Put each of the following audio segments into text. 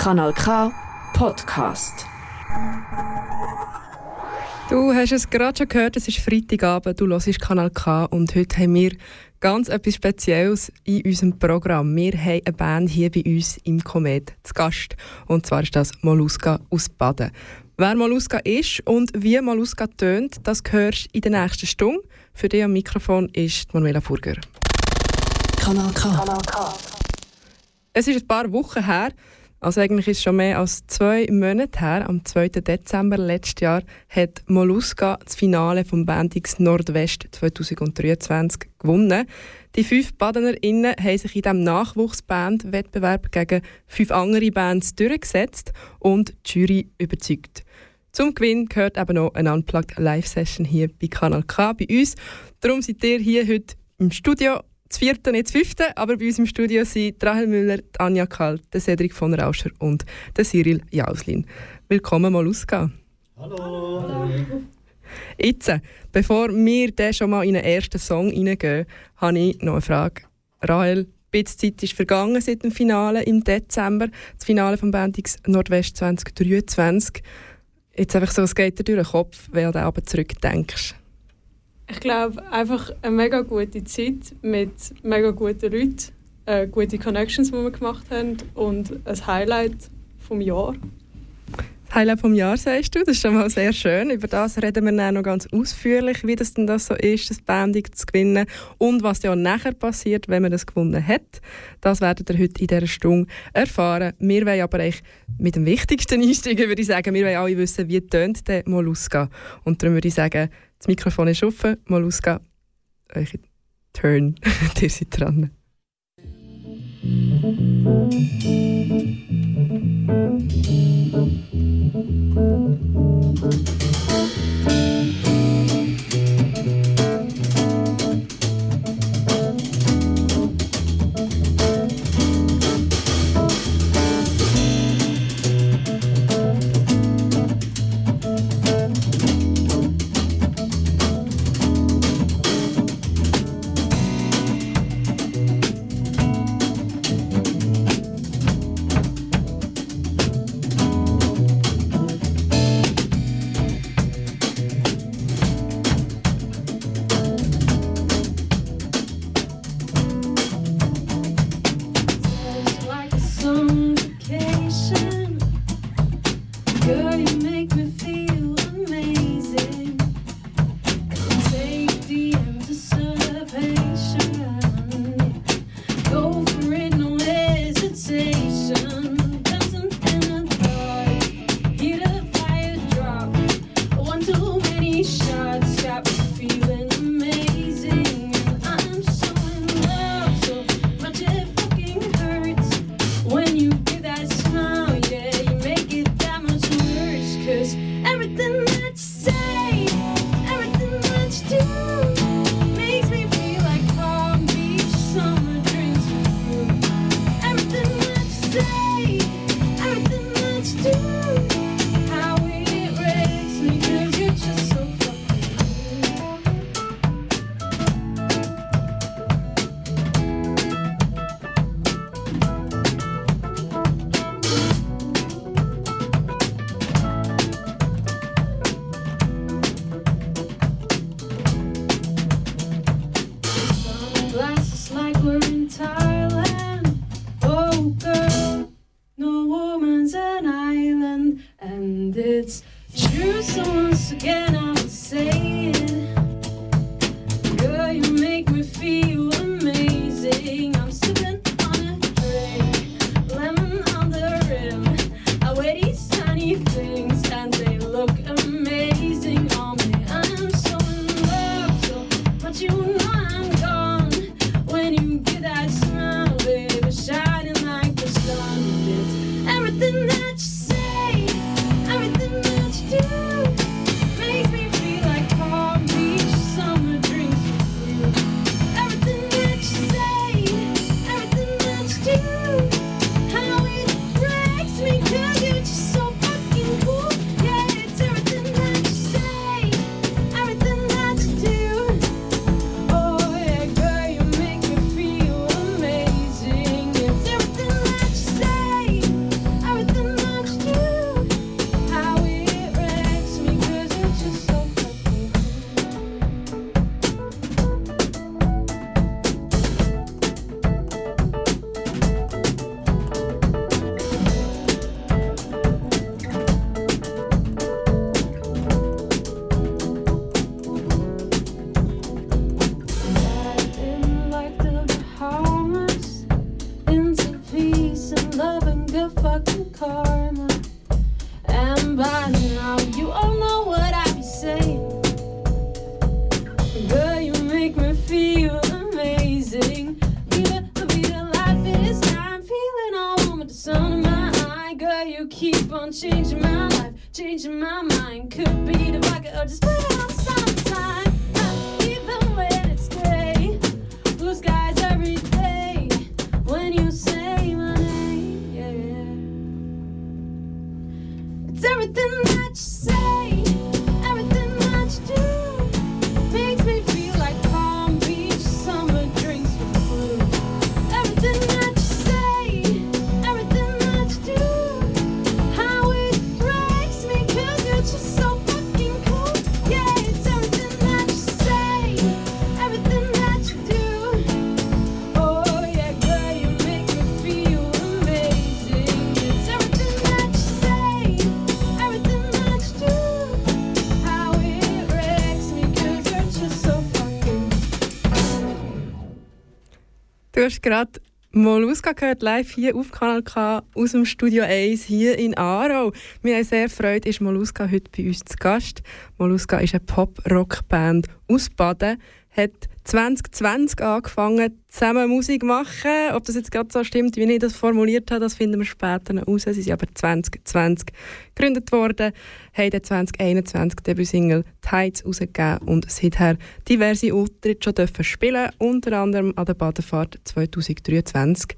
Kanal K Podcast. Du hast es gerade schon gehört, es ist Freitagabend, du hörst Kanal K und heute haben wir ganz etwas Spezielles in unserem Programm. Wir haben eine Band hier bei uns im Komet zu Gast und zwar ist das Molluska aus Baden. Wer Molluska ist und wie Molluska tönt, das hörst du in der nächsten Stunde. Für dich am Mikrofon ist Manuela Furger. Kanal K. Kanal K. Es ist ein paar Wochen her, also eigentlich ist schon mehr als zwei Monate her, am 2. Dezember letztes Jahr, hat Molluska das Finale vom Bandix Nordwest 2023 gewonnen. Die fünf BadenerInnen haben sich in diesem Nachwuchsbandwettbewerb gegen fünf andere Bands durchgesetzt und die Jury überzeugt. Zum Gewinn gehört eben noch eine Unplugged Live-Session hier bei Kanal K bei uns. Darum seid ihr hier heute im Studio das vierte, nicht das fünfte, aber bei uns im Studio sind Rahel Müller, Anja Kalt, der Cedric von Rauscher und der Cyril Jauslin. Willkommen mal ausgehen. Hallo. Hallo. Jetzt, bevor wir dann schon mal in den ersten Song hineingehen, habe ich noch eine Frage. Rahel, ein bisschen Zeit ist vergangen seit dem Finale im Dezember, das Finale vom Bandix Nordwest 2023. Jetzt einfach so, es geht dir durch den Kopf, wenn du Abend zurückdenkst. Ich glaube, einfach eine mega gute Zeit mit mega guten Leuten, äh, gute Connections, die wir gemacht haben und ein Highlight vom Jahr. Das Highlight vom Jahr, sagst du, das ist schon mal sehr schön. Über das reden wir dann noch ganz ausführlich, wie das denn das so ist, das Banding zu gewinnen und was ja nachher passiert, wenn man das gewonnen hat. Das werdet ihr heute in dieser Stunde erfahren. Wir wollen aber eigentlich mit dem Wichtigsten einsteigen, würde ich sagen. Wir wollen alle wissen, wie tönt der Molluska. Und darum würde ich sagen, das Mikrofon ist offen. mal ausgehen. euch Turn. Ihr seid dran. Musik Du hast gerade Molluska gehört, live hier auf Kanal K aus dem Studio 1 hier in Aarau. Wir haben sehr gefreut, ist Molluska heute bei uns zu Gast. Molluska ist eine Pop-Rock-Band aus Baden, hat 2020 angefangen, zusammen Musik machen. Ob das jetzt gerade so stimmt, wie ich das formuliert habe, das finden wir später noch raus. Sie sind aber 2020 gegründet worden, haben dann 2021 die Debütsingle «Tides» rausgegeben und seither diverse Auftritte schon dürfen spielen, unter anderem an der Badefahrt 2023.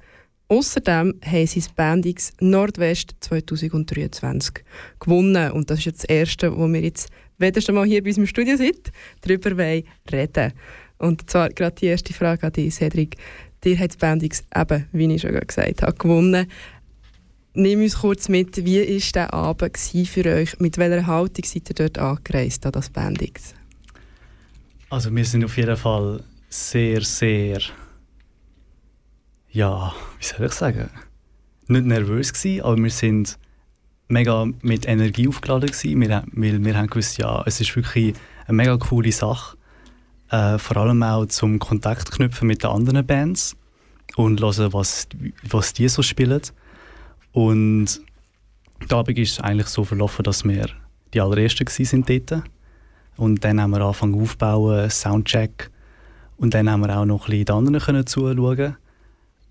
Außerdem haben sie das Bandix Nordwest 2023 gewonnen. Und das ist jetzt das Erste, wo wir jetzt, wenn ihr schon mal hier bei uns im Studio seid, darüber wollen reden Und zwar gerade die erste Frage an dich, Cedric. Dir hat Bandix eben, wie ich schon gesagt habe, gewonnen. Nimm uns kurz mit, wie war der Abend für euch? Mit welcher Haltung seid ihr dort angereist, an das Bandix? Also wir sind auf jeden Fall sehr, sehr, ja, wie soll ich sagen, nicht nervös gewesen, aber wir sind mega mit Energie aufgeladen gewesen, wir, weil wir haben gewusst, ja, es ist wirklich eine mega coole Sache, äh, vor allem auch zum Kontakt knüpfen mit den anderen Bands und hören, was, was die so spielen. Und der Abend ist eigentlich so verlaufen, dass wir die allerersten waren dort. Und dann haben wir angefangen aufzubauen, Soundcheck. Und dann haben wir auch noch ein bisschen die anderen können zuschauen.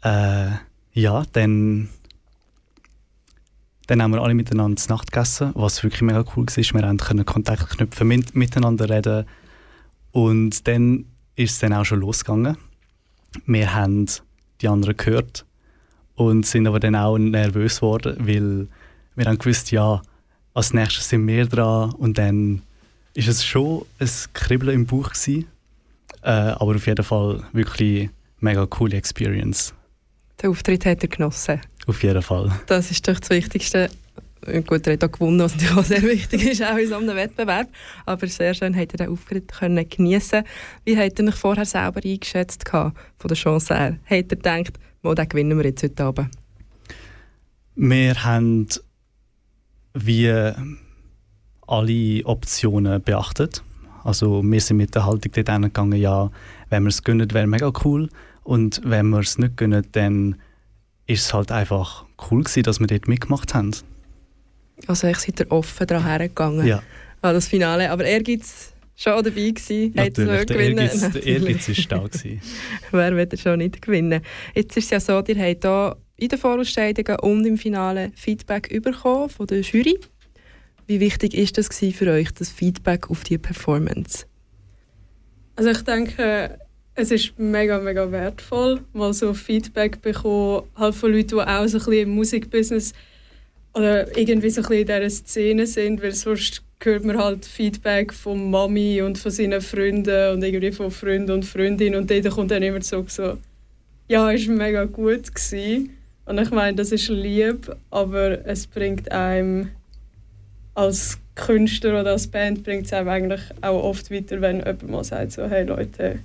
Äh, ja, dann, dann haben wir alle miteinander Nacht gegessen, was wirklich mega cool war. Wir konnten Kontakt knüpfen, mit, miteinander reden. Und dann ist es dann auch schon losgegangen. Wir haben die anderen gehört und sind aber dann auch nervös geworden, weil wir haben gewusst, ja, als nächstes sind wir dran und dann ist es schon ein Kribbeln im Bauch gewesen, äh, aber auf jeden Fall wirklich mega coole Experience. Den Auftritt hat er genossen. Auf jeden Fall. Das ist doch das Wichtigste. Gut, er hat auch gewonnen, was natürlich auch sehr wichtig ist, auch in so einem Wettbewerb. Aber sehr schön, hat er den Auftritt können geniessen Wie hat er sich vorher selber eingeschätzt gehabt, von der Chance her? Hat er gedacht, wo den gewinnen wir jetzt heute Abend? Wir haben wie alle Optionen beachtet. Also wir sind mit der Haltung dort hingegangen, ja, wenn wir es gönnen, wäre mega cool. Und wenn wir es nicht gönnen, dann ist es halt einfach cool gewesen, dass wir dort mitgemacht haben. Also ich seid ihr offen daran hergegangen Ja, an das Finale. Aber er gibt es schon dabei gewesen. Hat er natürlich. Der gewinnen? Ehrgeiz, der Ehrgeiz ist da gewesen. Wer wird er schon nicht gewinnen? Jetzt ist es ja so, ihr habt hier in den Vorausscheidungen und im Finale Feedback bekommen von der Jury. Wie wichtig ist das gewesen für euch, das Feedback auf die Performance? Also ich denke, es ist mega, mega wertvoll, mal so Feedback bekommen, halt von Leuten, die auch so ein bisschen im Musikbusiness oder irgendwie so ein bisschen in dieser Szene sind, weil sonst hört man halt Feedback von Mami und von seinen Freunden und irgendwie von Freunden und Freundinnen und dort kommt dann immer so, so ja, war mega gut. Gewesen. Und ich meine, das ist lieb, aber es bringt einem als Künstler oder als Band bringt es einem eigentlich auch oft weiter, wenn jemand mal sagt, so, hey Leute,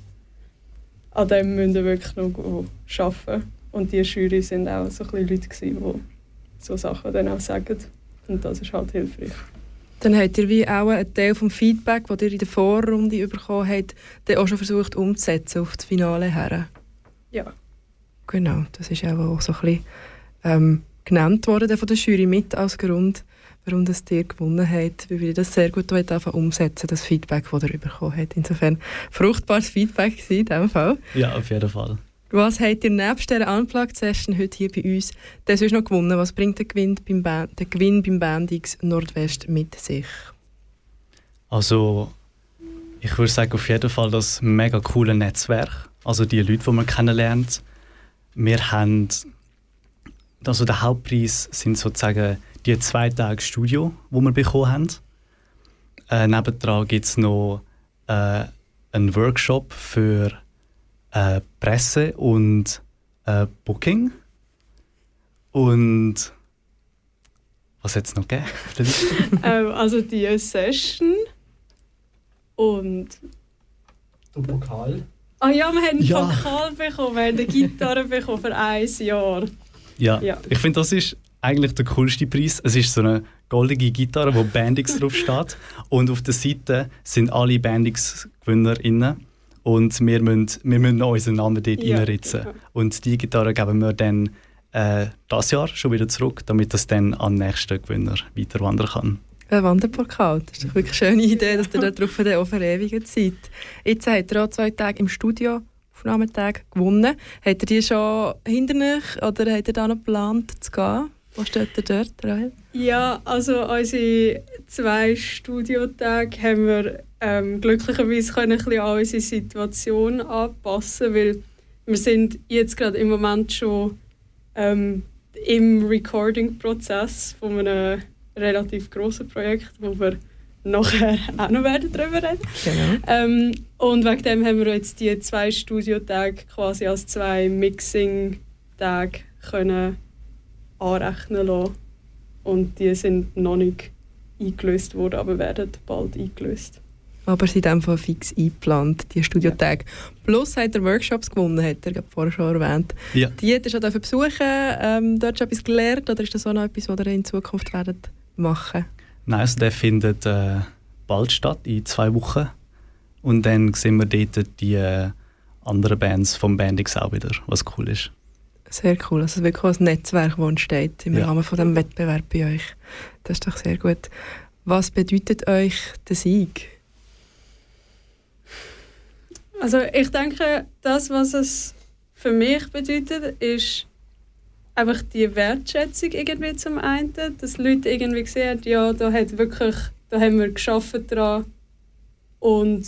an dem müssen wir wirklich noch arbeiten. Und die Jury sind auch so ein bisschen Leute, die so Sachen dann auch sagen. Und das ist halt hilfreich. Dann habt ihr wie auch einen Teil vom Feedback, das ihr in der Vorrunde bekommen habt, dann auch schon versucht umzusetzen auf das Finale her. Ja. Genau, das ist auch so ein bisschen ähm, genannt worden von der Jury mit als Grund, warum das ihr gewonnen habt, weil ihr das sehr gut heute einfach umsetzen, das Feedback, das ihr bekommen habt. Insofern fruchtbares Feedback in diesem Fall. Ja, auf jeden Fall. Was habt ihr nebst dieser Unplugged-Session heute hier bei uns denn sonst noch gewonnen? Was bringt der Gewinn beim, Band, der Gewinn beim Bandix Nordwest mit sich? Also, ich würde sagen, auf jeden Fall das mega coole Netzwerk. Also die Leute, die man kennenlernt. Wir haben, also der Hauptpreis sind sozusagen die zwei Tage Studio, wo wir bekommen haben. Äh, nebendran gibt es noch äh, einen Workshop für äh, Presse und äh, Booking. Und was hat es noch gegeben? ähm, also die Session und... Der Pokal. Ah ja, wir haben einen Ja. Pokal bekommen, wir haben eine Gitarre bekommen für ein Jahr. Ja, Ja. ich finde, das ist eigentlich der coolste Preis. Es ist so eine goldige Gitarre, wo Bandix drauf steht. Und auf der Seite sind alle Bandix-GewinnerInnen. Und wir müssen, wir müssen unseren Namen dort Ja, reinritzen. genau. Und die Gitarre geben wir dann äh, das Jahr schon wieder zurück, damit das dann an den nächsten Gewinner weiter wandern kann. Ein Wanderpokal. Das ist doch wirklich eine schöne Idee, dass ihr da drauf dann auch verewigt seid. Jetzt habt ihr auch zwei Tage im Studio, Aufnahmetag, gewonnen. Habt ihr die schon hinter euch oder habt ihr da noch geplant zu gehen? Wo steht ihr dort, Rahel? Ja, also unsere zwei Studiotage haben wir ähm, glücklicherweise können ein bisschen an unsere Situation anpassen, weil wir sind jetzt gerade im Moment schon ähm, im Recording-Prozess von einem relativ grossen Projekt, wo wir nachher auch noch werden darüber reden. Genau. Ähm, und wegen dem haben wir jetzt die zwei Studiotage quasi als zwei Mixing-Tage können anrechnen lassen. Und die sind noch nicht eingelöst worden, aber werden bald eingelöst. Aber sie sind einfach fix eingeplant, die Studiotage. Plus habt ihr Workshops gewonnen, hat er vorher schon erwähnt. Ja. Die hat ihr schon besuchen ähm, dort schon etwas gelernt oder ist das auch noch etwas, was ihr in Zukunft werdet machen Nein, also der findet äh, bald statt, in zwei Wochen. Und dann sehen wir dort die äh, anderen Bands vom Bandix auch wieder, was cool ist. Sehr cool. Also wirklich ein Netzwerk, das entsteht im Ja. Rahmen von dem Wettbewerb bei euch. Das ist doch sehr gut. Was bedeutet euch der Sieg? Also ich denke, das, was es für mich bedeutet, ist einfach die Wertschätzung irgendwie zum einen, dass Leute irgendwie sehen, ja, da hat wirklich, da haben wir geschafft dran und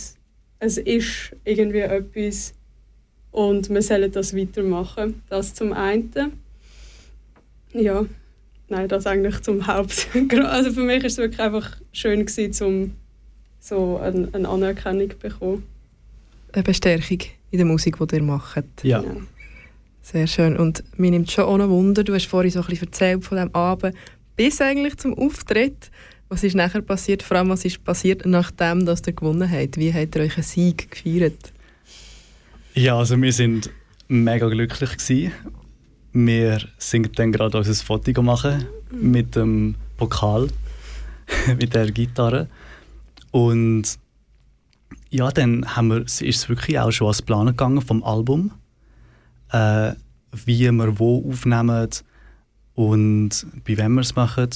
es ist irgendwie etwas und wir sollen das weitermachen. Das zum einen. Ja, nein, das eigentlich zum Haupt. Also für mich ist es wirklich einfach schön gewesen, um so eine, eine Anerkennung zu bekommen. Eine Bestärkung in der Musik, die ihr macht. Ja. Sehr schön. Und mir nimmt schon auch noch Wunder, du hast vorhin so ein bisschen erzählt von diesem Abend, bis eigentlich zum Auftritt. Was ist nachher passiert? Vor allem, was ist passiert, nachdem dass ihr gewonnen habt? Wie habt ihr euch einen Sieg gefeiert? Ja, also wir sind mega glücklich gewesen. Wir sind dann gerade unser Foto machen mit dem Pokal, mit der Gitarre. Und ja, dann haben wir, ist es wirklich auch schon als Plan gegangen vom Album, äh, wie wir wo aufnehmen und bei wem wir es machen.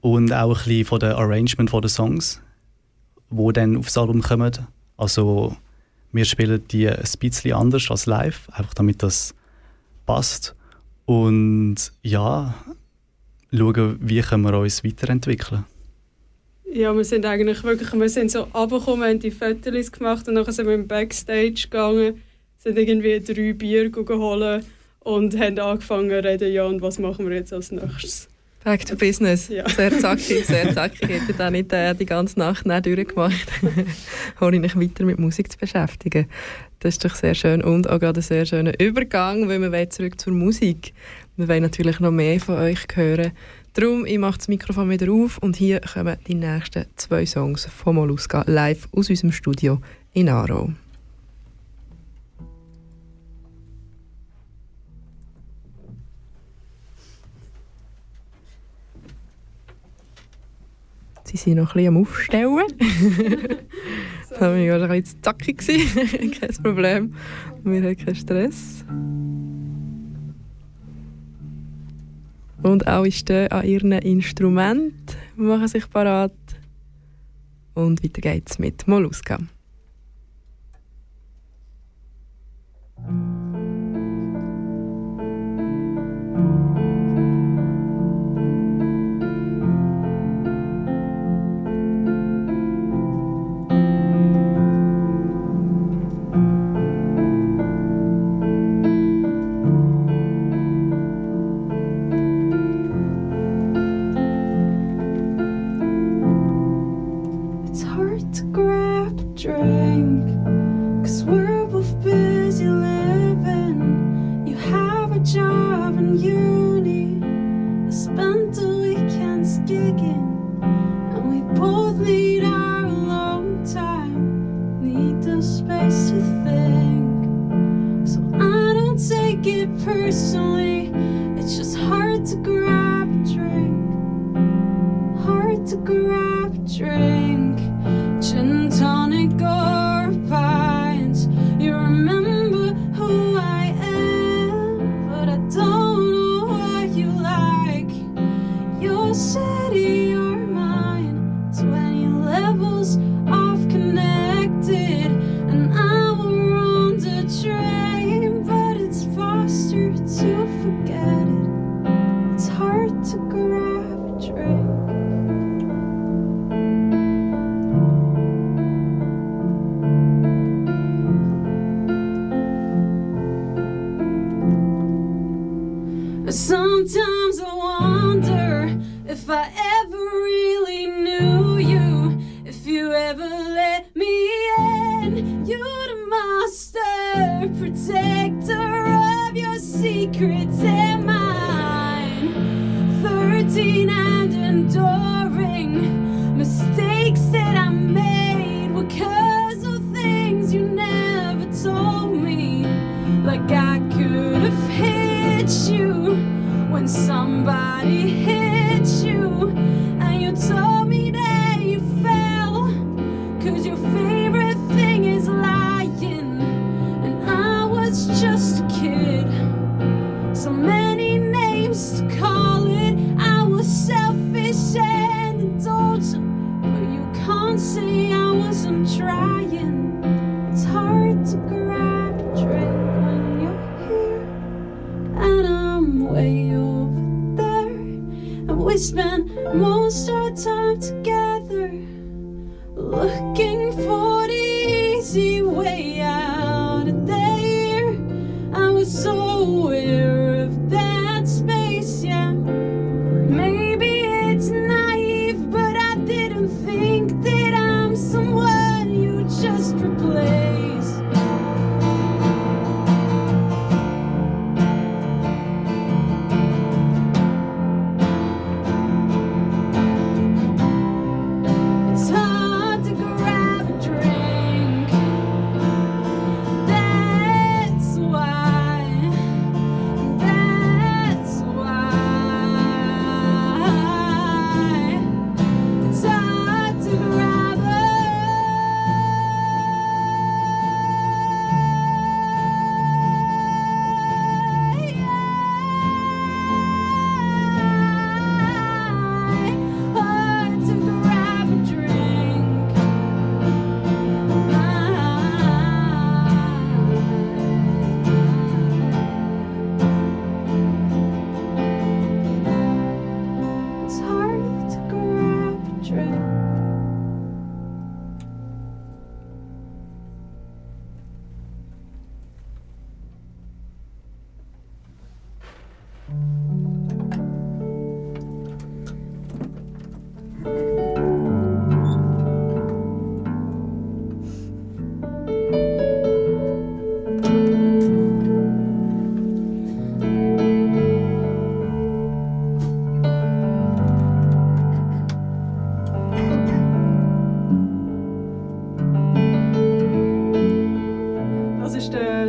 Und auch ein bisschen von der Arrangement den Songs, wo dann aufs Album kommen. Also wir spielen die ein bisschen anders als live, einfach damit das passt. Und ja, schauen, wie können wir uns weiterentwickeln. Ja, wir sind eigentlich wirklich, wir sind so runtergekommen, haben die Fotos gemacht und dann sind wir im Backstage gegangen, sind irgendwie drei Bier geholt und haben angefangen zu reden, ja, und was machen wir jetzt als nächstes? Back to business. Ja. Sehr zackig, sehr zackig. Hätte da nicht äh, die ganze Nacht nicht durchgemacht, ohne mich weiter mit Musik zu beschäftigen. Das ist doch sehr schön und auch gerade ein sehr schöner Übergang, weil wir zurück zur Musik. Wir wollen natürlich noch mehr von euch hören. Darum, ich mache das Mikrofon wieder auf und hier kommen die nächsten zwei Songs von Mollusca live aus unserem Studio in Aarau. Sie sind noch ein bisschen am Aufstellen. das war mir gerade ein bisschen zackig. Kein Problem. Wir haben keinen Stress. Und auch ist stehen an ihren Instrument machen sich parat. Und weiter geht's mit Moluska. this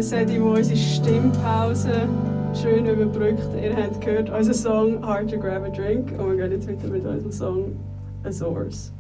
seid ihr, wo unsere Stimmpause schön überbrückt. Ihr habt gehört unseren Song Hard to Grab a Drink und wir gehen jetzt weiter mit unserem Song A Source.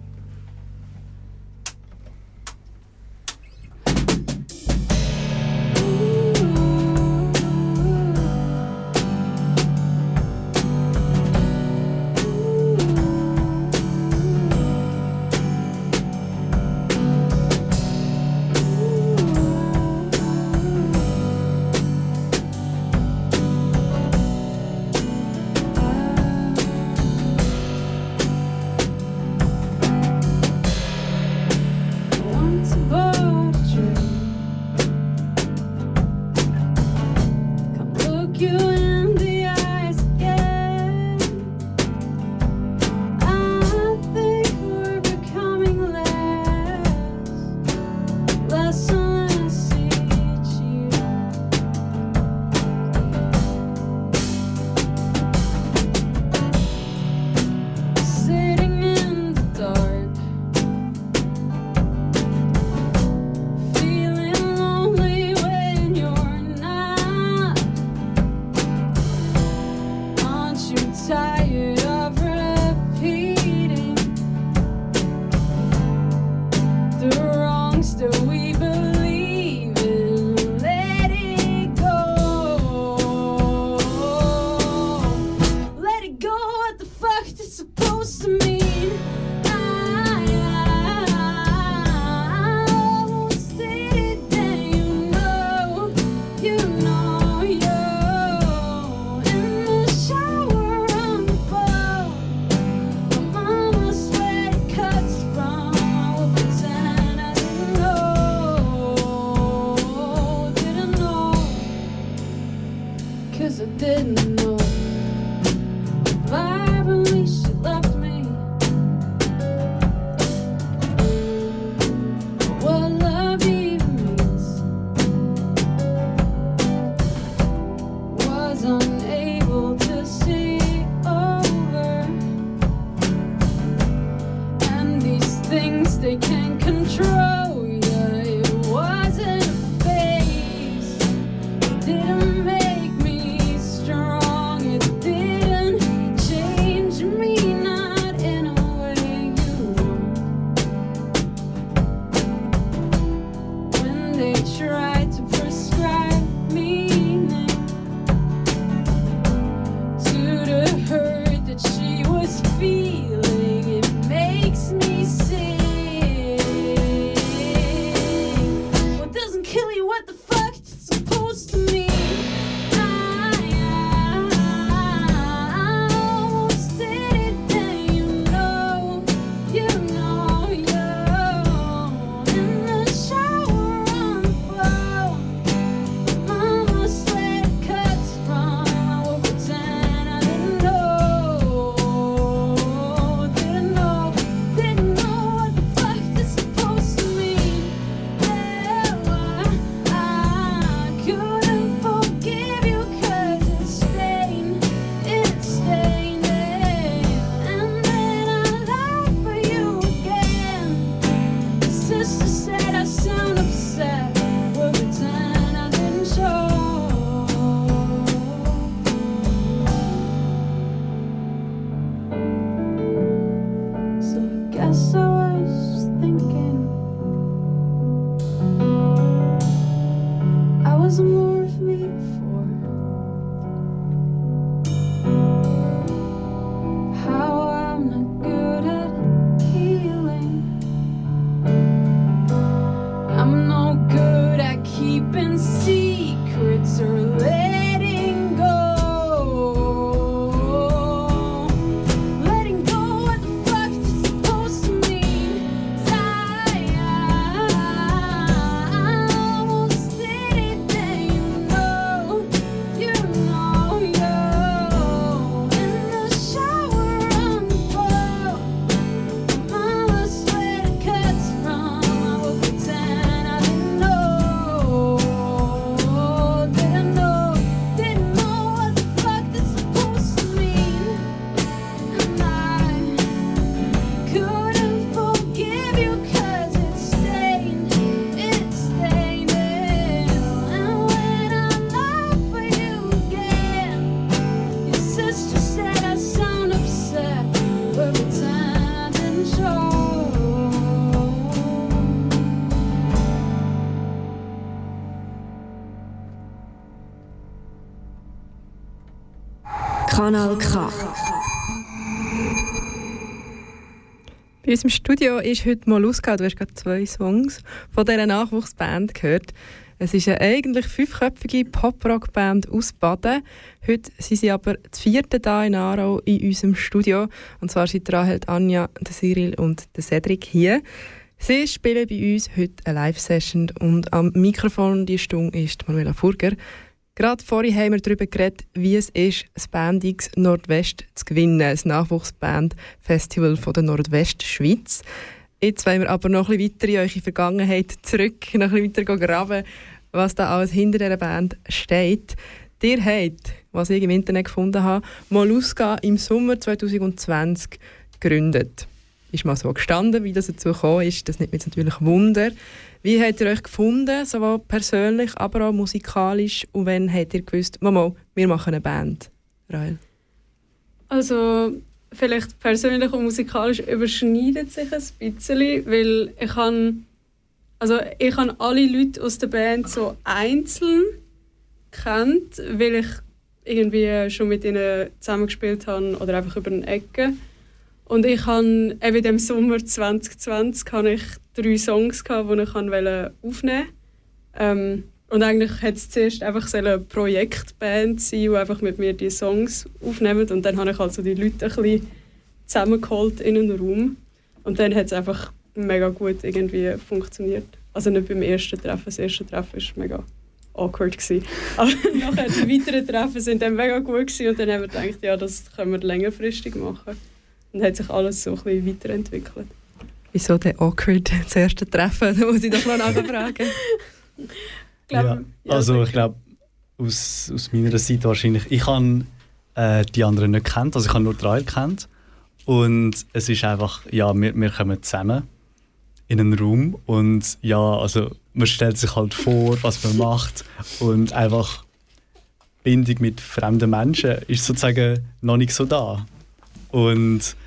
close to me. Bei uns im Studio ist heute Molluska, du hast gerade zwei Songs von dieser Nachwuchsband gehört. Es ist eine eigentlich fünfköpfige Pop-Rock-Band aus Baden. Heute sind sie aber die vierte Tag in Aarau in unserem Studio. Und zwar sind Rahel, Anja, Cyril und Cedric hier. Sie spielen bei uns heute eine Live-Session und am Mikrofon die Stunde ist Manuela Furger. Gerade vorhin haben wir darüber geredet, wie es ist, das Band X Nordwest zu gewinnen, das Nachwuchsband-Festival der Nordwestschweiz. Jetzt wollen wir aber noch ein bisschen weiter in eure Vergangenheit zurück, noch ein bisschen weiter graben, was da alles hinter dieser Band steht. Ihr habt, was ich im Internet gefunden habe, Mollusca im Sommer 2020 gegründet. Ist mal so gestanden, wie das dazu gekommen ist, das nimmt mich natürlich Wunder. Wie habt ihr euch gefunden, sowohl persönlich, aber auch musikalisch? Und wann habt ihr gewusst, Mama, wir machen eine Band? Rael? Also vielleicht persönlich und musikalisch überschneidet sich ein bisschen, weil ich habe also ich habe alle Leute aus der Band so einzeln kennt, weil ich irgendwie schon mit ihnen zusammengespielt habe oder einfach über den Ecken. Und ich habe eben im Sommer 2020 habe ich drei Songs gehabt, die ich wollte aufnehmen ähm, Und eigentlich hätte es zuerst einfach so eine Projektband sein, die einfach mit mir die Songs aufnehmen. Und dann habe ich also die Leute ein bisschen zusammengeholt in einen Raum. Und dann hat es einfach mega gut irgendwie funktioniert. Also nicht beim ersten Treffen. Das erste Treffen war mega awkward. Gewesen. Aber nachher die weiteren Treffen sind dann mega gut gewesen und dann haben wir gedacht, ja, das können wir längerfristig machen. Und dann hat sich alles so ein bisschen weiterentwickelt. Wieso der awkward das erste Treffen? Da muss ich doch noch nachfragen. Ich glaube, ja. ja, Also ich glaube, aus, aus meiner Seite wahrscheinlich, ich habe äh, die anderen nicht kennt, also ich habe nur drei kennt und es ist einfach, ja, wir, wir kommen zusammen in einen Raum und ja, also man stellt sich halt vor, was man macht und einfach Bindung mit fremden Menschen ist sozusagen noch nicht so da und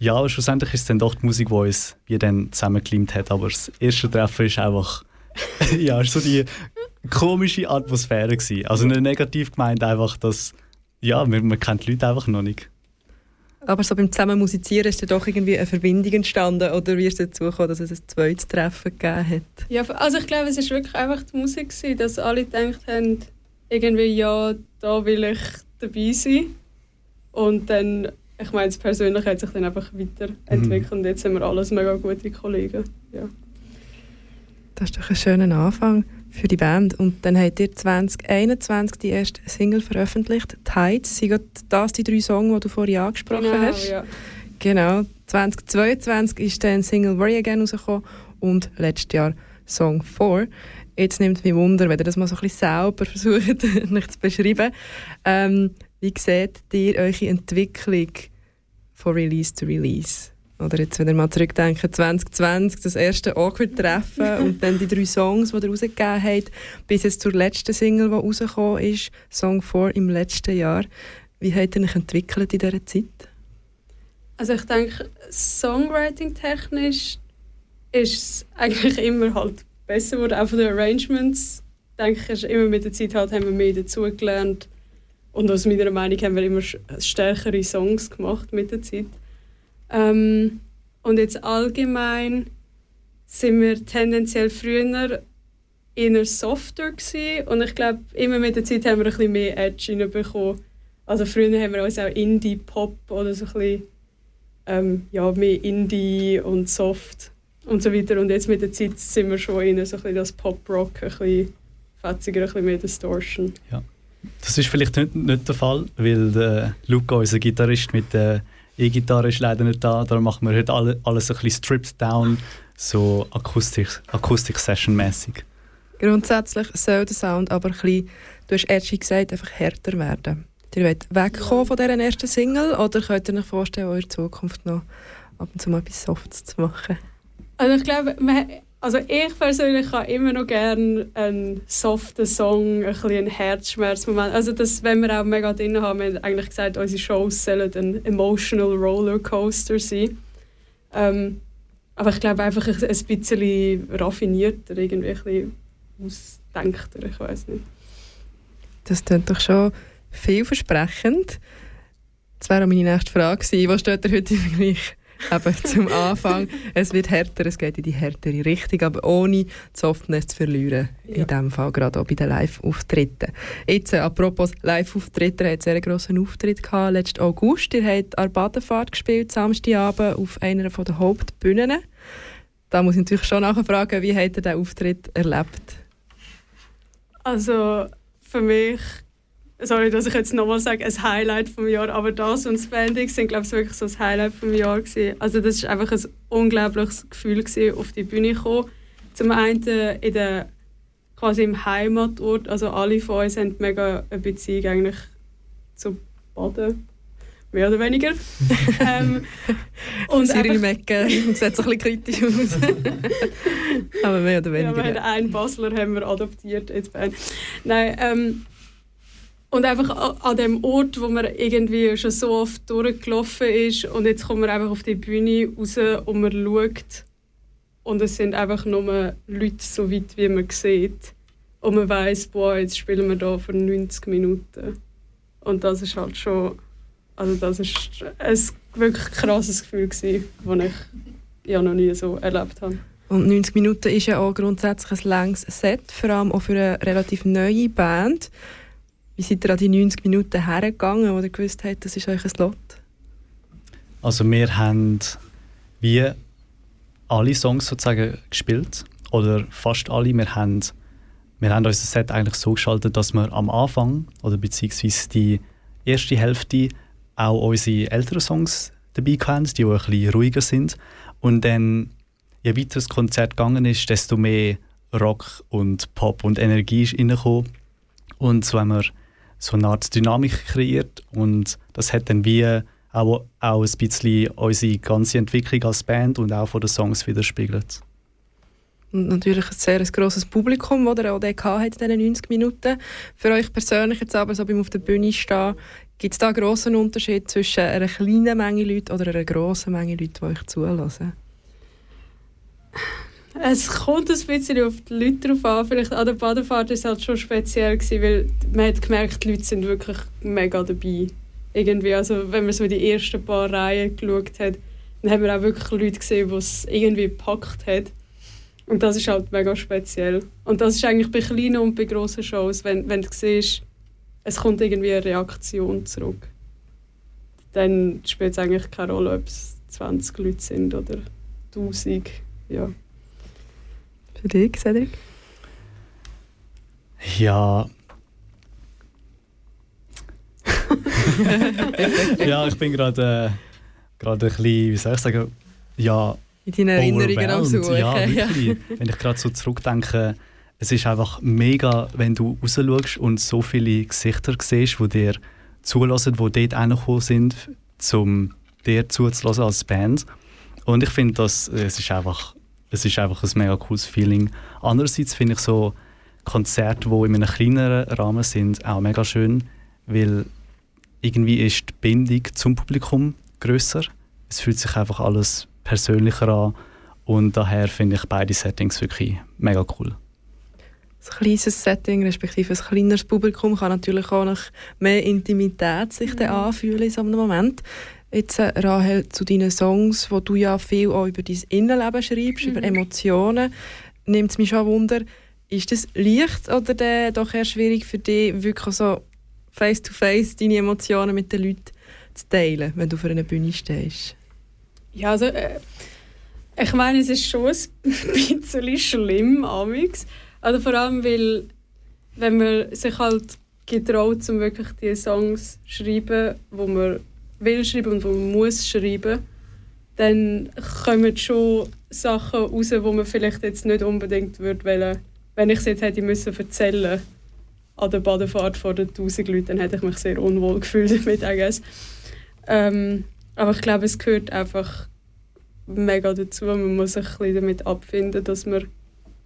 ja, schlussendlich ist es dann doch die Musik, die uns wie dann zusammengeklimmt hat, aber das erste Treffen ist einfach ja, ist so die komische Atmosphäre gewesen. Also nicht negativ gemeint, einfach, dass ja, man, man kennt die Leute einfach noch nicht. Aber so beim Zusammen musizieren ist dann doch irgendwie eine Verbindung entstanden oder wie ist es dazu gekommen, dass es ein zweites Treffen gegeben hat? Ja, also ich glaube, es ist wirklich einfach die Musik, gewesen, dass alle gedacht haben, irgendwie, ja, da will ich dabei sein. Und dann, ich meine, das Persönliche hat sich dann einfach weiterentwickelt und jetzt sind wir alles mega gute Kollegen. Ja. Das ist doch ein schöner Anfang für die Band. Und dann habt ihr 2021 die erste Single veröffentlicht, «Tides». Sind das die drei Songs, die du vorhin angesprochen Genau, hast? ja. Genau. 2022 ist dann Single «Worry Again» rausgekommen und letztes Jahr Song 4. Jetzt nimmt mich Wunder, wenn ihr das mal so ein bisschen selber versucht nicht zu beschreiben. Ähm, wie seht ihr eure Entwicklung von Release zu Release? Oder jetzt, wenn ihr mal zurückdenkt, 2020, das erste Awkward-Treffen und dann die drei Songs, die ihr rausgegeben habt, bis jetzt zur letzten Single, die rausgekommen ist, Song 4 im letzten Jahr. Wie habt ihr euch entwickelt in dieser Zeit? Also ich denke, Songwriting-technisch ist es eigentlich immer halt besser geworden. Auch von den Arrangements, denke ich, ist immer mit der Zeit halt haben wir mehr dazugelernt. Und aus meiner Meinung haben wir immer stärkere Songs gemacht mit der Zeit. Ähm, und jetzt allgemein sind wir tendenziell früher eher softer gewesen. Und ich glaube, immer mit der Zeit haben wir ein bisschen mehr Edge reinbekommen. Also früher haben wir uns auch Indie-Pop oder so ein bisschen ähm, ja, mehr Indie und Soft und so weiter. Und jetzt mit der Zeit sind wir schon eher so ein bisschen das Pop-Rock, ein bisschen fetziger, ein bisschen mehr Distortion. Das ist vielleicht nicht, nicht der Fall, weil der Luca, unser Gitarrist mit der E-Gitarre, ist leider nicht da. Darum machen wir heute alle, alles ein bisschen stripped down, so Akustik- Akustik-Session-mäßig. Grundsätzlich soll der Sound aber ein bisschen, du hast edgy gesagt, einfach härter werden. Ihr wollt wegkommen von dieser ersten Single oder könnt ihr euch vorstellen, in eurer Zukunft noch ab und zu mal etwas Softs zu machen? Also ich glaube, man, also ich persönlich kann immer noch gerne einen soften Song, ein bisschen einen Herzschmerzmoment. Also das, wenn wir auch mega drin haben, wir haben eigentlich gesagt, unsere Shows sollen ein emotional Rollercoaster sein. Ähm, aber ich glaube einfach ein, ein bisschen raffinierter, irgendwie ein bisschen ausdenkter, ich weiß nicht. Das klingt doch schon vielversprechend. Das wäre auch meine nächste Frage gewesen. Was steht ihr heute im Vergleich? Eben zum Anfang. Es wird härter, es geht in die härtere Richtung, aber ohne Softness zu verlieren. Ja. In diesem Fall gerade auch bei den Live-Auftritten. Jetzt, äh, apropos Live-Auftritte, ihr habt einen sehr grossen Auftritt gehabt, letzten August. Ihr habt an Badenfahrt gespielt, Samstagabend, auf einer der Hauptbühnen. Da muss ich natürlich schon nachfragen, wie habt ihr diesen Auftritt erlebt? Also für mich, sorry, dass ich jetzt nochmal sage, ein Highlight vom Jahr, aber das und Banding sind, glaube ich, wirklich so das Highlight vom Jahr gewesen. Also das ist einfach ein unglaubliches Gefühl gewesen, auf die Bühne zu kommen. Zum einen in der, quasi im Heimatort, also alle von uns haben mega eine Beziehung eigentlich zu Baden, mehr oder weniger. ähm, und Cyril einfach- Mecke sieht so ein bisschen kritisch aus. aber mehr oder Ja, wir weniger. haben einen Basler haben wir adoptiert Band. Nein, ähm, Und einfach an dem Ort, wo man irgendwie schon so oft durchgelaufen ist und jetzt kommt man einfach auf die Bühne raus und man schaut und es sind einfach nur Leute so weit, wie man sieht. Und man weiß, boah, jetzt spielen wir da für 90 Minuten. Und das ist halt schon, also das ist ein wirklich krasses Gefühl gewesen, das ich ja noch nie so erlebt habe. Und 90 Minuten ist ja auch grundsätzlich ein langes Set, vor allem auch für eine relativ neue Band. Wie seid ihr an die 90 Minuten hergegangen, wo ihr gewusst habt, das ist euch ein Slot? Also wir haben wie alle Songs sozusagen gespielt oder fast alle. Wir haben, wir haben unser Set eigentlich so gestaltet, dass wir am Anfang oder beziehungsweise die erste Hälfte auch unsere älteren Songs dabei hatten, die, die ein bisschen ruhiger sind. Und dann, je weiter das Konzert gegangen ist, desto mehr Rock und Pop und Energie ist reingekommen. Und haben wir so eine Art Dynamik kreiert und das hat dann wie auch, auch ein bisschen unsere ganze Entwicklung als Band und auch von den Songs widerspiegelt. Und natürlich ein sehr grosses Publikum, das ihr auch dort hattet in diesen 90 Minuten. Für euch persönlich jetzt aber, so beim auf der Bühne stehen, gibt es da einen grossen Unterschied zwischen einer kleinen Menge Leute oder einer grossen Menge Leute, die euch zulassen? Es kommt ein bisschen auf die Leute drauf an. Vielleicht an der Badefahrt war es halt schon speziell, gewesen, weil man hat gemerkt, die Leute sind wirklich mega dabei. Irgendwie, also wenn man so die ersten paar Reihen geschaut hat, dann haben wir auch wirklich Leute gesehen, die es irgendwie gepackt hat. Und das ist halt mega speziell. Und das ist eigentlich bei kleinen und bei grossen Shows, wenn, wenn du siehst, es kommt irgendwie eine Reaktion zurück. Dann spielt es eigentlich keine Rolle, ob es 20 Leute sind oder 1000. Ja. Für dich, Cedric? Ja. ja, ich bin gerade äh, gerade ein bisschen, wie soll ich sagen, ja, In deinen Erinnerungen am. Suchen. Ja, wirklich. Wenn ich gerade so zurückdenke, es ist einfach mega, wenn du raus schaust und so viele Gesichter siehst, die dir zulassen, die dort angekommen sind, um dir zuzulassen als Band. Und ich finde, dass es ist einfach, es ist einfach ein mega cooles Feeling. Andererseits finde ich so Konzerte, die in einem kleineren Rahmen sind, auch mega schön, weil irgendwie ist die Bindung zum Publikum größer. Es fühlt sich einfach alles persönlicher an und daher finde ich beide Settings wirklich mega cool. Ein kleines Setting, respektive ein kleineres Publikum, kann natürlich auch noch mehr Intimität sich dann anfühlen in so einem Moment. Jetzt, äh, Rahel, zu deinen Songs, wo du ja viel auch über dein Innenleben schreibst, über Emotionen, nimmt es mich schon Wunder, ist das leicht oder dann doch eher schwierig für dich, wirklich so face-to-face deine Emotionen mit den Leuten zu teilen, wenn du vor einer Bühne stehst? Ja, also, äh, ich meine, es ist schon ein bisschen schlimm, amix. Also vor allem, weil wenn man sich halt getraut, um wirklich die Songs zu schreiben, wo man will schreiben und wo man muss schreiben, dann kommen schon Sachen raus, wo man vielleicht jetzt nicht unbedingt würde wollen. Wenn ich es jetzt hätte müssen erzählen an der Badefahrt vor den 1000 Leuten, dann hätte ich mich sehr unwohl gefühlt damit, I guess. Ähm, aber ich glaube, es gehört einfach mega dazu. Man muss sich ein bisschen damit abfinden, dass man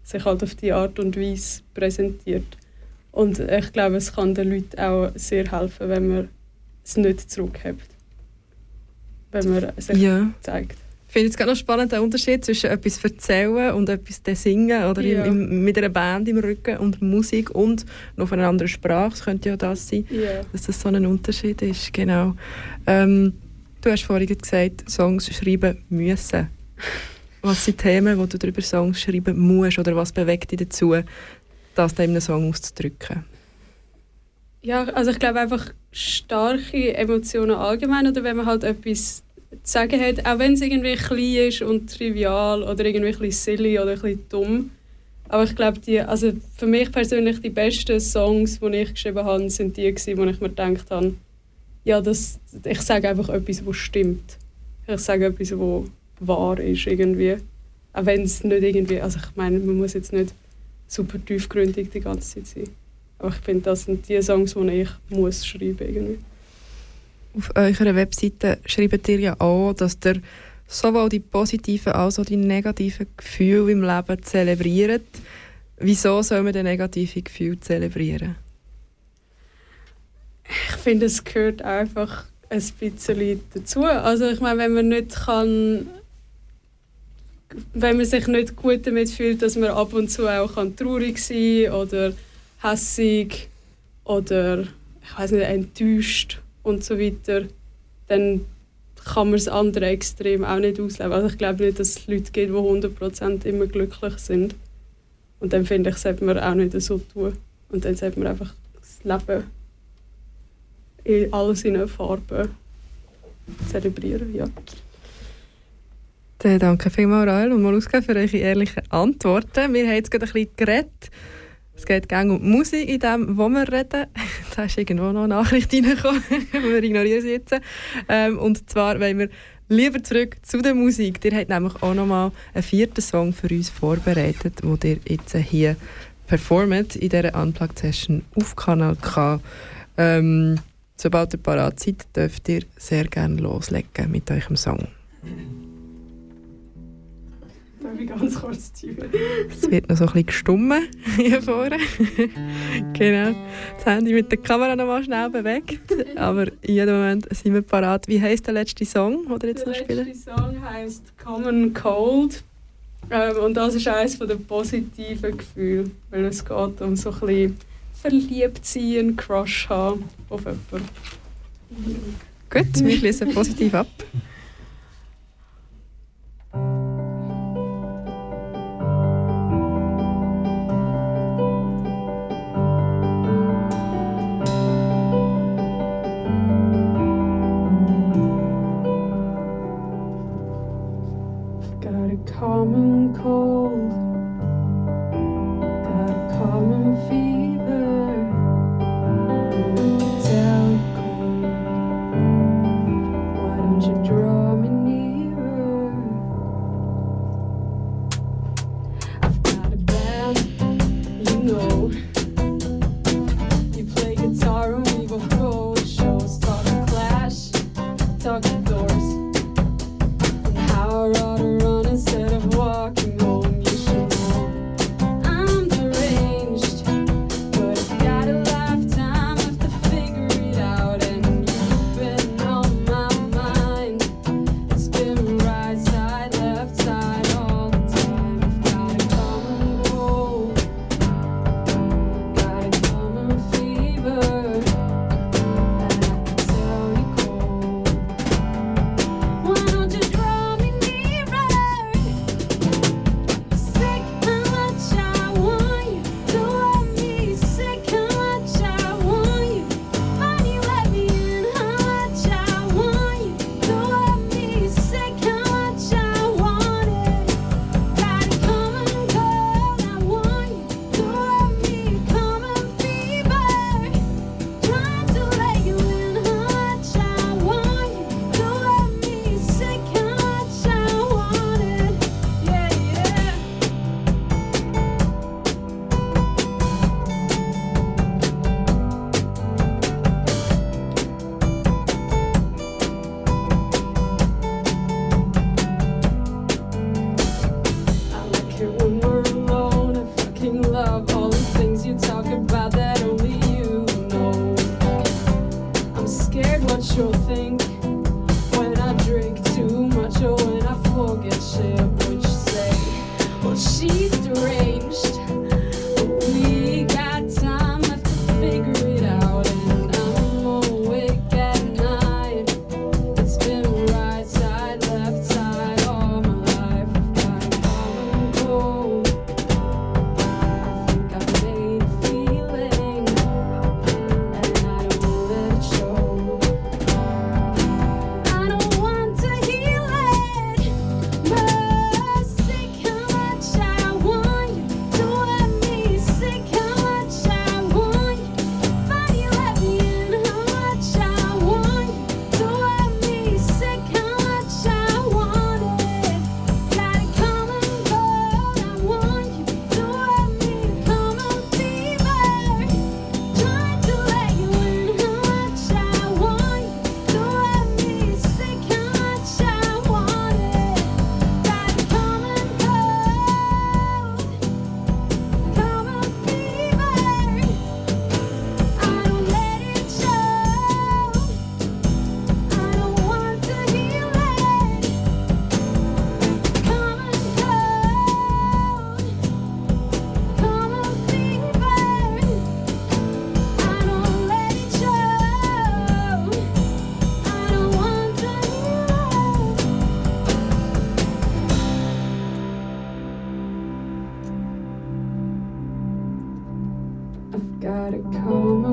sich halt auf die Art und Weise präsentiert. Und ich glaube, es kann den Leuten auch sehr helfen, wenn man es nicht zurückhebt. Wenn man sich Ja. zeigt. Ich finde es ganz noch spannend, der Unterschied zwischen etwas erzählen und etwas singen oder Ja. im, im, mit einer Band im Rücken und Musik und noch auf einer anderen Sprache. Das könnte ja das sein, Ja. dass das so ein Unterschied ist. Genau. Ähm, du hast vorhin gesagt, Songs schreiben müssen. Was sind Themen, wo du darüber Songs schreiben musst oder was bewegt dich dazu, das in einem Song auszudrücken? Ja, also ich glaube einfach starke Emotionen allgemein oder wenn man halt etwas zu sagen hat, auch wenn es irgendwie klein ist und trivial oder irgendwie ein bisschen silly oder ein bisschen dumm. Aber ich glaube, die, also für mich persönlich die besten Songs, die ich geschrieben habe, sind die wo ich mir gedacht habe, ja, das, ich sage einfach etwas, was stimmt. Ich sage etwas, was wahr ist irgendwie. Auch wenn es nicht irgendwie, also ich meine, man muss jetzt nicht super tiefgründig die ganze Zeit sein. Aber ich finde, das sind die Songs, die ich muss schreiben irgendwie. Auf eurer Webseite schreibt ihr ja auch, dass ihr sowohl die positiven als auch die negativen Gefühle im Leben zelebriert. Wieso soll man die negativen Gefühle zelebrieren? ich finde, es gehört einfach ein bisschen dazu. Also ich meine, wenn man nicht kann, wenn man sich nicht gut damit fühlt, dass man ab und zu auch kann traurig sein oder hässig oder ich weiß nicht enttäuscht und so weiter, dann kann man das andere Extrem auch nicht ausleben. Also ich glaube nicht, dass es Leute gibt, die 100% immer glücklich sind. Und dann finde ich, sollte man auch nicht so tun. Und dann sollte man einfach das Leben in all seinen Farben zelebrieren. Ja. Dann danke vielmals, Rael und Moluska, für eure ehrlichen Antworten. Wir haben jetzt gerade ein bisschen geredet. Es geht gerne um Musik in dem, wo wir reden. Da ist irgendwo noch eine Nachricht reingekommen. wir ignorieren sie jetzt. Ähm, und zwar wollen wir lieber zurück zu der Musik. Ihr habt nämlich auch noch mal einen vierten Song für uns vorbereitet, den ihr jetzt hier performt in dieser Unplugged-Session auf Kanal K. Ähm, sobald ihr parat seid, dürft ihr sehr gerne loslegen mit eurem Song. Darf ich ganz kurz zuhören? Es wird noch so ein bisschen gestummen hier vorne. genau. Das Handy mit der Kamera noch mal schnell bewegt. Aber in jedem Moment sind wir parat. Wie heisst der letzte Song, den ihr jetzt noch Der spielen? letzte Song heisst Common Cold. Ähm, und das ist eines der positiven Gefühle, weil es geht um so ein bisschen verliebt sein, einen Crush haben auf jemanden. Gut, wir schließen positiv ab. common cold. she's the real gotta come.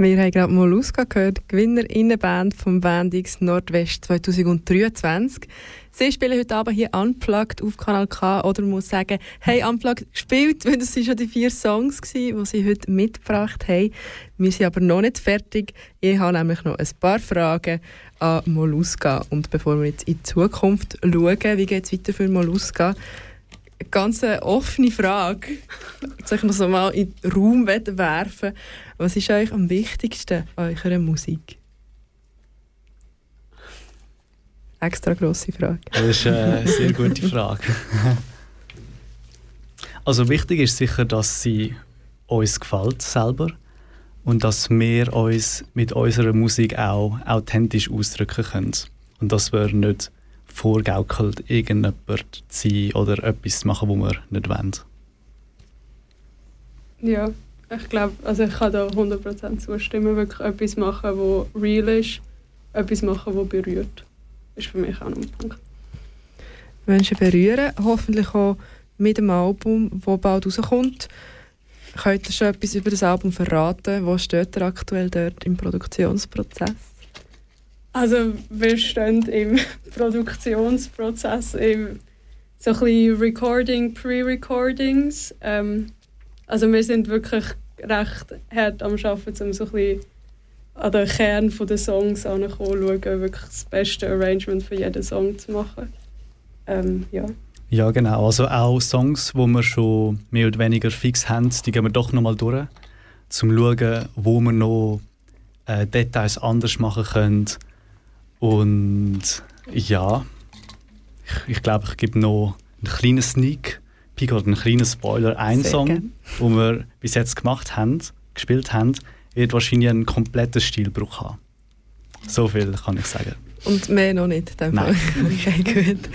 Wir haben gerade Molluska gehört, Gewinnerinnenband vom Bandix Nordwest 2023. Sie spielen heute Abend hier Unplugged auf Kanal K oder muss sagen, hey, Unplugged gespielt, weil das sind schon die vier Songs gewesen, die sie heute mitgebracht haben. Wir sind aber noch nicht fertig. Ich habe nämlich noch ein paar Fragen an Molluska. Und bevor wir jetzt in die Zukunft schauen, wie geht es weiter für Molluska, ganz offene Frage, die ich noch so mal in den Raum werfen Was ist euch am wichtigsten an eurer Musik? Extra grosse Frage. Das ist eine sehr gute Frage. Also wichtig ist sicher, dass sie uns gefällt selber und dass wir uns mit unserer Musik auch authentisch ausdrücken können. Und dass wir nicht vorgaukelt, irgendjemand zu sein oder etwas zu machen, was wir nicht wollen. Ja, ich glaube, also ich kann da 100% zustimmen. Wirklich etwas machen, das real ist, etwas machen, das berührt. Ist für mich auch noch ein Punkt. Menschen berühren, hoffentlich auch mit dem Album, das bald rauskommt. Könnt ihr schon etwas über das Album verraten? Wo steht ihr aktuell dort im Produktionsprozess? Also wir stehen im Produktionsprozess, im so Recording, Pre-Recordings. Ähm, also wir sind wirklich recht hart am Arbeiten, um so ein bisschen an den Kern der Songs anzukommen, schauen, wirklich das beste Arrangement für jeden Song zu machen. Ähm, ja. Ja, genau. Also auch Songs, die wir schon mehr oder weniger fix haben, die gehen wir doch nochmal durch, um zu schauen, wo wir noch äh, Details anders machen können. Und ja, ich, ich glaube, ich gebe noch einen kleinen Sneak Peek oder einen kleinen Spoiler. Ein Sehr Song, gern. den wir bis jetzt gemacht haben, gespielt haben, wird wahrscheinlich einen kompletten Stilbruch haben. So viel kann ich sagen. Und mehr noch nicht. in Nein. Okay, gut.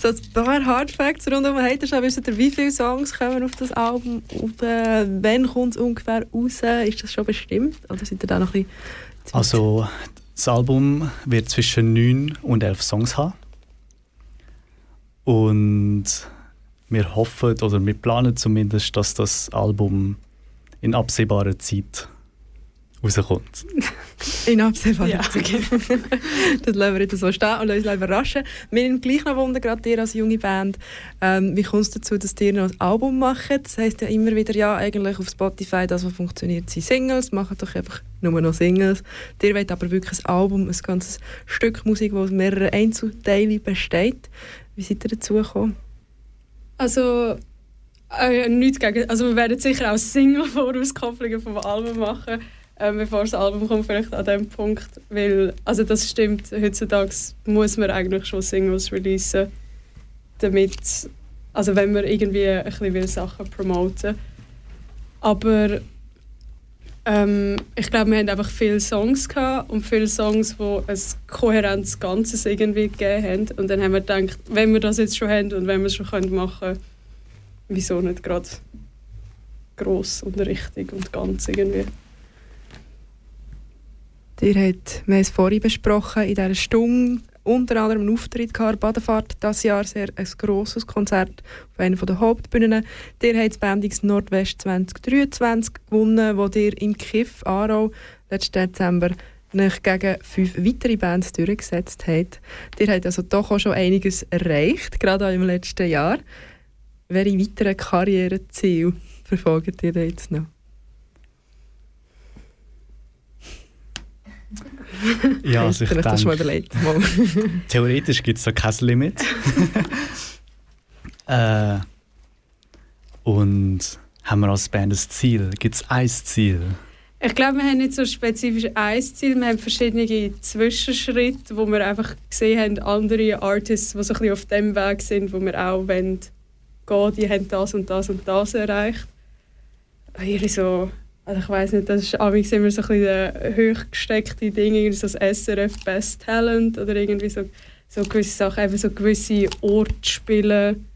So ein paar Hard Facts rundum. Habt ihr schon, wisst ihr, wie viele Songs kommen auf das Album? Und, äh, wann kommt es ungefähr raus? Ist das schon bestimmt? Oder seid ihr da noch ein bisschen? Also, das Album wird zwischen 9 und 11 Songs haben. Und wir hoffen, oder wir planen zumindest, dass das Album in absehbarer Zeit rauskommt. In absehbarer Ja. Zeit. das lassen wir jetzt so stehen und uns überraschen. Wir haben gleich noch Wunder, gerade ihr als junge Band. Ähm, wie kommt es dazu, dass ihr noch ein Album macht? Das heisst ja immer wieder, ja, eigentlich auf Spotify, das, was funktioniert, sind Singles. Macht doch einfach nur noch Singles. Ihr wollt aber wirklich ein Album, ein ganzes Stück Musik, das aus mehreren Einzelteilen besteht. Wie seid ihr dazu gekommen? Also, äh, nichts gegen. Also, wir werden sicher auch Single-Vorauskopplungen vom Album machen, äh, bevor das Album kommt, vielleicht an dem Punkt. Weil, also, das stimmt, heutzutage muss man eigentlich schon Singles releasen, damit. Also, wenn man irgendwie ein bisschen will Sachen promoten Aber ähm, ich glaube, wir haben einfach viele Songs gehabt und viele Songs, die ein kohärentes Ganzes irgendwie gegeben haben. Und dann haben wir gedacht, wenn wir das jetzt schon haben und wenn wir es schon machen können, wieso nicht gerade gross und richtig und ganz irgendwie. Ihr habt, wir haben es vorhin besprochen, in dieser Stunde unter anderem einen Auftritt gehabt, Badefahrt, dieses Jahr sehr ein grosses Konzert auf einer der Hauptbühnen. Ihr habt das Bandix Nordwest 2023 gewonnen, wo ihr im Kiff Aarau letzten Dezember nicht gegen fünf weitere Bands durchgesetzt habt. Ihr habt also doch auch schon einiges erreicht, gerade auch im letzten Jahr. Welche weiteren Karriereziele verfolgt ihr jetzt noch? Ja, also ich euch das mal denke, überlegt? Mal. theoretisch gibt es da kein Limit. äh, und haben wir als Band ein Ziel? Gibt es ein Ziel? Ich glaube, wir haben nicht so spezifisch ein Ziel, wir haben verschiedene Zwischenschritte, wo wir einfach gesehen haben, andere Artists, die so ein bisschen auf dem Weg sind, wo wir auch wollen, gehen, die haben das und das und das erreicht. Irgendwie so, also ich weiß nicht, das ist immer so ein bisschen hochgesteckte Ding, irgendwie so das SRF Best Talent oder irgendwie so, so gewisse Sachen, eben so gewisse Orte spielen,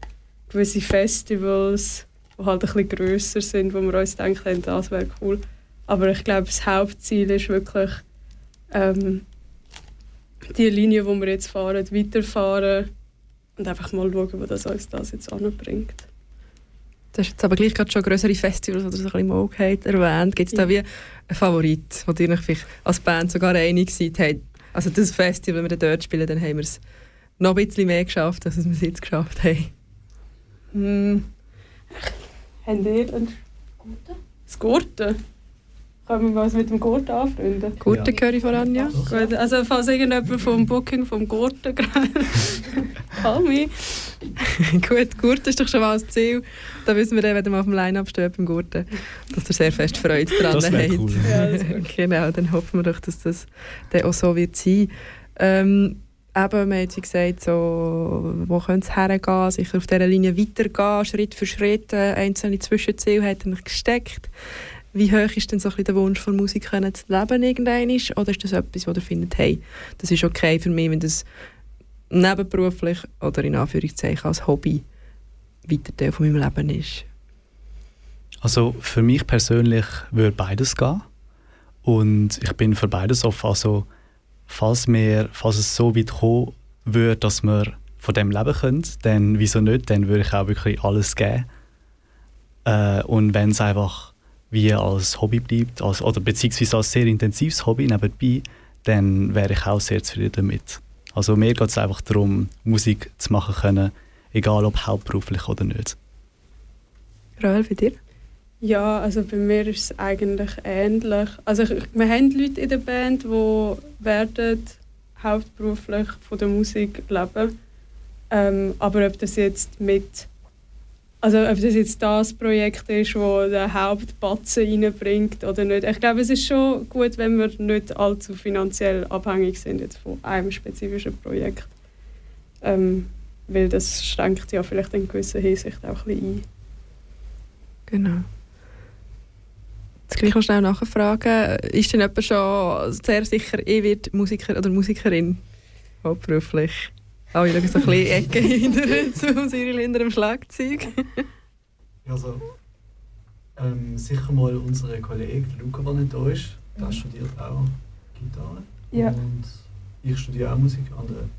gewisse Festivals, die halt ein bisschen grösser sind, wo wir uns gedacht haben, das wäre cool. Aber ich glaube, das Hauptziel ist wirklich ähm, die Linie, die wir jetzt fahren, weiterfahren und einfach mal schauen, wo das uns das jetzt anbringt. Du hast jetzt aber gleich gerade schon größere Festivals oder so ein bisschen Mogheit erwähnt. Gibt es da wie einen Favorit, wo ihr vielleicht als Band sogar einig seid, hey, also das Festival, wenn wir dort spielen, dann haben wir es noch ein bisschen mehr geschafft, als wir es jetzt geschafft haben. Hm. Habt ihr einen Gurten? Das Gurten? Können wir was mit dem Gurten anfreunden? Gute Ja. höre ich von Anja. Gut, also falls irgendjemand vom Booking vom Gurten gerade... Call me. Gut, Gurten ist doch schon mal das Ziel. Da wissen wir dann, wenn wir mal auf dem Line-Up stehen beim Gurten, dass ihr sehr fest Freude dran Das wäre habt. cool. Ja, das genau, dann hoffen wir doch, dass das dann auch so wird sein. Ähm, eben, wir haben wie gesagt, so, wo könnte es hergehen, sicher auf dieser Linie weitergehen, Schritt für Schritt, äh, einzelne Zwischenziele hat er gesteckt. Wie hoch ist denn so ein der Wunsch von Musik zu leben irgendwann? Oder ist das etwas, wo ihr findet, hey, das ist okay für mich, wenn das nebenberuflich oder in Anführungszeichen als Hobby weiter Teil von meinem Leben ist? Also für mich persönlich würde beides gehen. Und ich bin für beides offen. Also falls, wir, falls es so weit kommen würde, dass wir von dem leben können, dann wieso nicht? Dann würde ich auch wirklich alles geben. Äh, und wenn es einfach wie als Hobby bleibt, als, oder beziehungsweise als sehr intensives Hobby nebenbei, dann wäre ich auch sehr zufrieden damit. Also mir geht es einfach darum, Musik zu machen können, egal ob hauptberuflich oder nicht. Rael, bei dir? Ja, also bei mir ist es eigentlich ähnlich. Also ich, wir haben Leute in der Band, die werden hauptberuflich von der Musik leben. Ähm, aber ob das jetzt mit also ob das jetzt das Projekt ist, wo der Hauptbatzen reinbringt oder nicht. Ich glaube, es ist schon gut, wenn wir nicht allzu finanziell abhängig sind jetzt von einem spezifischen Projekt. Ähm, weil das schränkt ja vielleicht in gewisser Hinsicht auch ein bisschen ein. Genau. Jetzt gleich noch schnell nachfragen. Ist denn jemand schon sehr sicher, ich werde Musiker oder Musikerin? Hauptberuflich. Oh, ich schaue so ein bisschen Ecke hinter zu Cyril hinter dem Schlagzeug. Also, ähm, sicher mal unser Kollege Luca, der nicht da ist, der studiert auch Gitarre. Ja. Und ich studiere auch Musik an der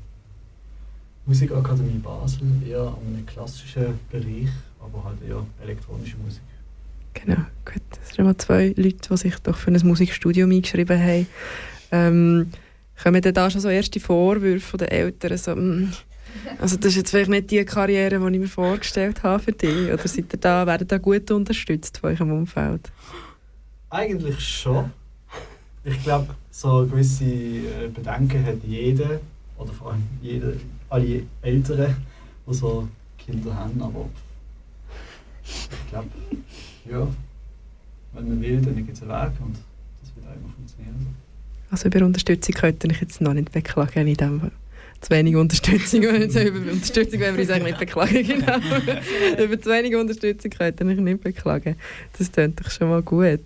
Musikakademie Basel, eher an einem klassischen Bereich, aber halt eher elektronische Musik. Genau, gut. Das sind mal zwei Leute, die sich doch für ein Musikstudium eingeschrieben haben. Ähm, kommen denn da schon so erste Vorwürfe von den Eltern? So, mm, also das ist jetzt vielleicht nicht die Karriere, die ich mir vorgestellt habe für dich. Oder seid ihr da, werdet da gut unterstützt von eurem Umfeld? Eigentlich schon. Ich glaube, so gewisse äh, Bedenken hat jeder, oder vor allem jeder, alle Eltern, die so Kinder haben, aber ich glaube, ja, wenn man will, dann gibt es einen Weg und das wird auch immer funktionieren. Also über Unterstützung könnte ich jetzt noch nicht beklagen in dem. Zu wenig Unterstützung, über Unterstützung wollen wir uns eigentlich nicht beklagen, genau. über zu wenig Unterstützung könnte ich nicht beklagen. Das klingt doch schon mal gut.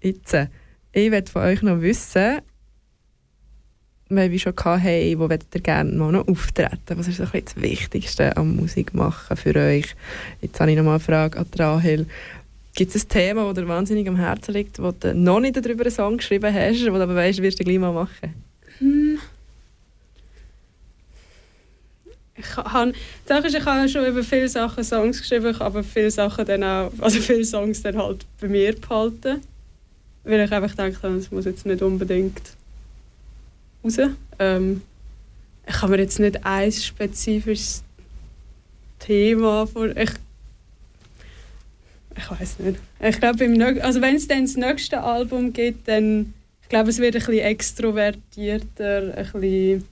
Jetzt, äh, ich möchte von euch noch wissen, weil wir schon hatten, hey, wo würdet ihr gerne mal noch auftreten? Was ist so ein das Wichtigste am Musik machen für euch? Jetzt habe ich noch mal eine Frage an Rahel. Gibt es ein Thema, das dir wahnsinnig am Herzen liegt, wo du noch nicht darüber einen Song geschrieben hast, wo du aber weißt, wirst du gleich mal machen? Hm. Ich habe, Sache ist, ich habe schon über viele Sachen Songs geschrieben, ich habe aber viele Sachen dann auch, also viele Songs dann halt bei mir behalten, weil ich einfach denke, das muss jetzt nicht unbedingt raus. Ähm, ich habe mir jetzt nicht ein spezifisches Thema vor, ich ich weiß nicht. Ich glaube, also wenn es dann das nächste Album gibt, dann ich glaube, es wird ein bisschen extrovertierter, ein bisschen,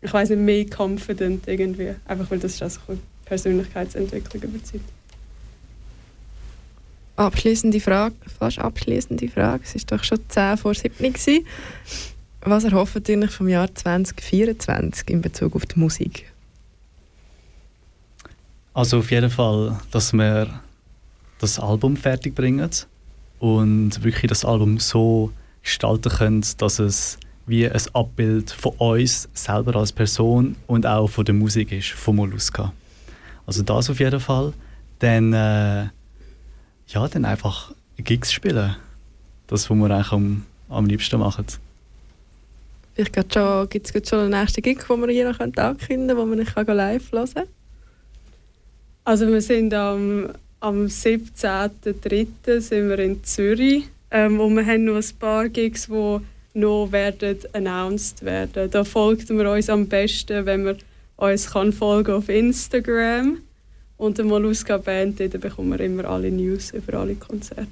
ich weiß nicht, mehr confident irgendwie. Einfach weil das ist auch so eine Persönlichkeitsentwicklung über die Zeit. Abschließende Frage, fast abschließende Frage. Es war doch schon 10 vor 7 gewesen. Was erhofft ihr euch vom Jahr 2024 in Bezug auf die Musik? Also auf jeden Fall, dass wir das Album fertig bringen und wirklich das Album so gestalten können, dass es wie ein Abbild von uns selber als Person und auch von der Musik ist, von Molluska. Also das auf jeden Fall. Dann, äh, ja, dann einfach Gigs spielen. Das, was wir eigentlich am, am liebsten machen. Vielleicht gibt es schon, schon einen nächsten Gig, den wir hier noch ankündigen können, wo man nicht kann live hören kann. Also wir sind am am 17.03. sind wir in Zürich. Ähm, und wir haben noch ein paar Gigs, die noch werden announced werden. Da folgt man uns am besten, wenn man uns kann folgen auf Instagram. Und der Molluska Band, da bekommen wir immer alle News über alle Konzerte.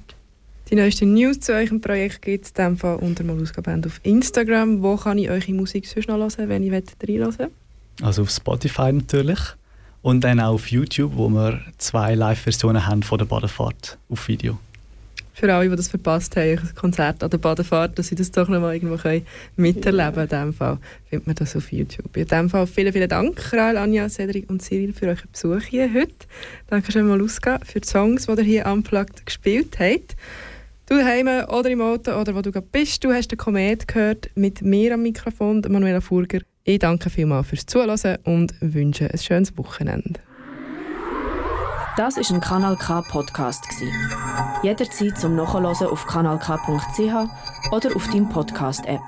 Die neuesten News zu eurem Projekt gibt es Fall unter Molluska Band auf Instagram. Wo kann ich eure Musik sonst noch hören, wenn ich reinhören will? Also auf Spotify natürlich. Und dann auch auf YouTube, wo wir zwei Live-Versionen haben von der Badefahrt auf Video. Für alle, die das verpasst haben, ein Konzert an der Badefahrt, dass sie das doch noch mal irgendwo können miterleben können. In dem Fall findet man das auf YouTube. In dem Fall vielen, vielen Dank, Rael, Anja, Cedric und Cyril, für euren Besuch hier heute. Danke schön, Maluska, für die Songs, die ihr hier unplugged gespielt habt. Du daheim oder im Auto oder wo du gerade bist, du hast den Komet gehört mit mir am Mikrofon, Manuela Furger. Ich danke vielmals fürs Zuhören und wünsche ein schönes Wochenende. Das ist ein Kanal K Podcast. Jederzeit zum Nachhören auf kanalk.ch oder auf deinem Podcast App.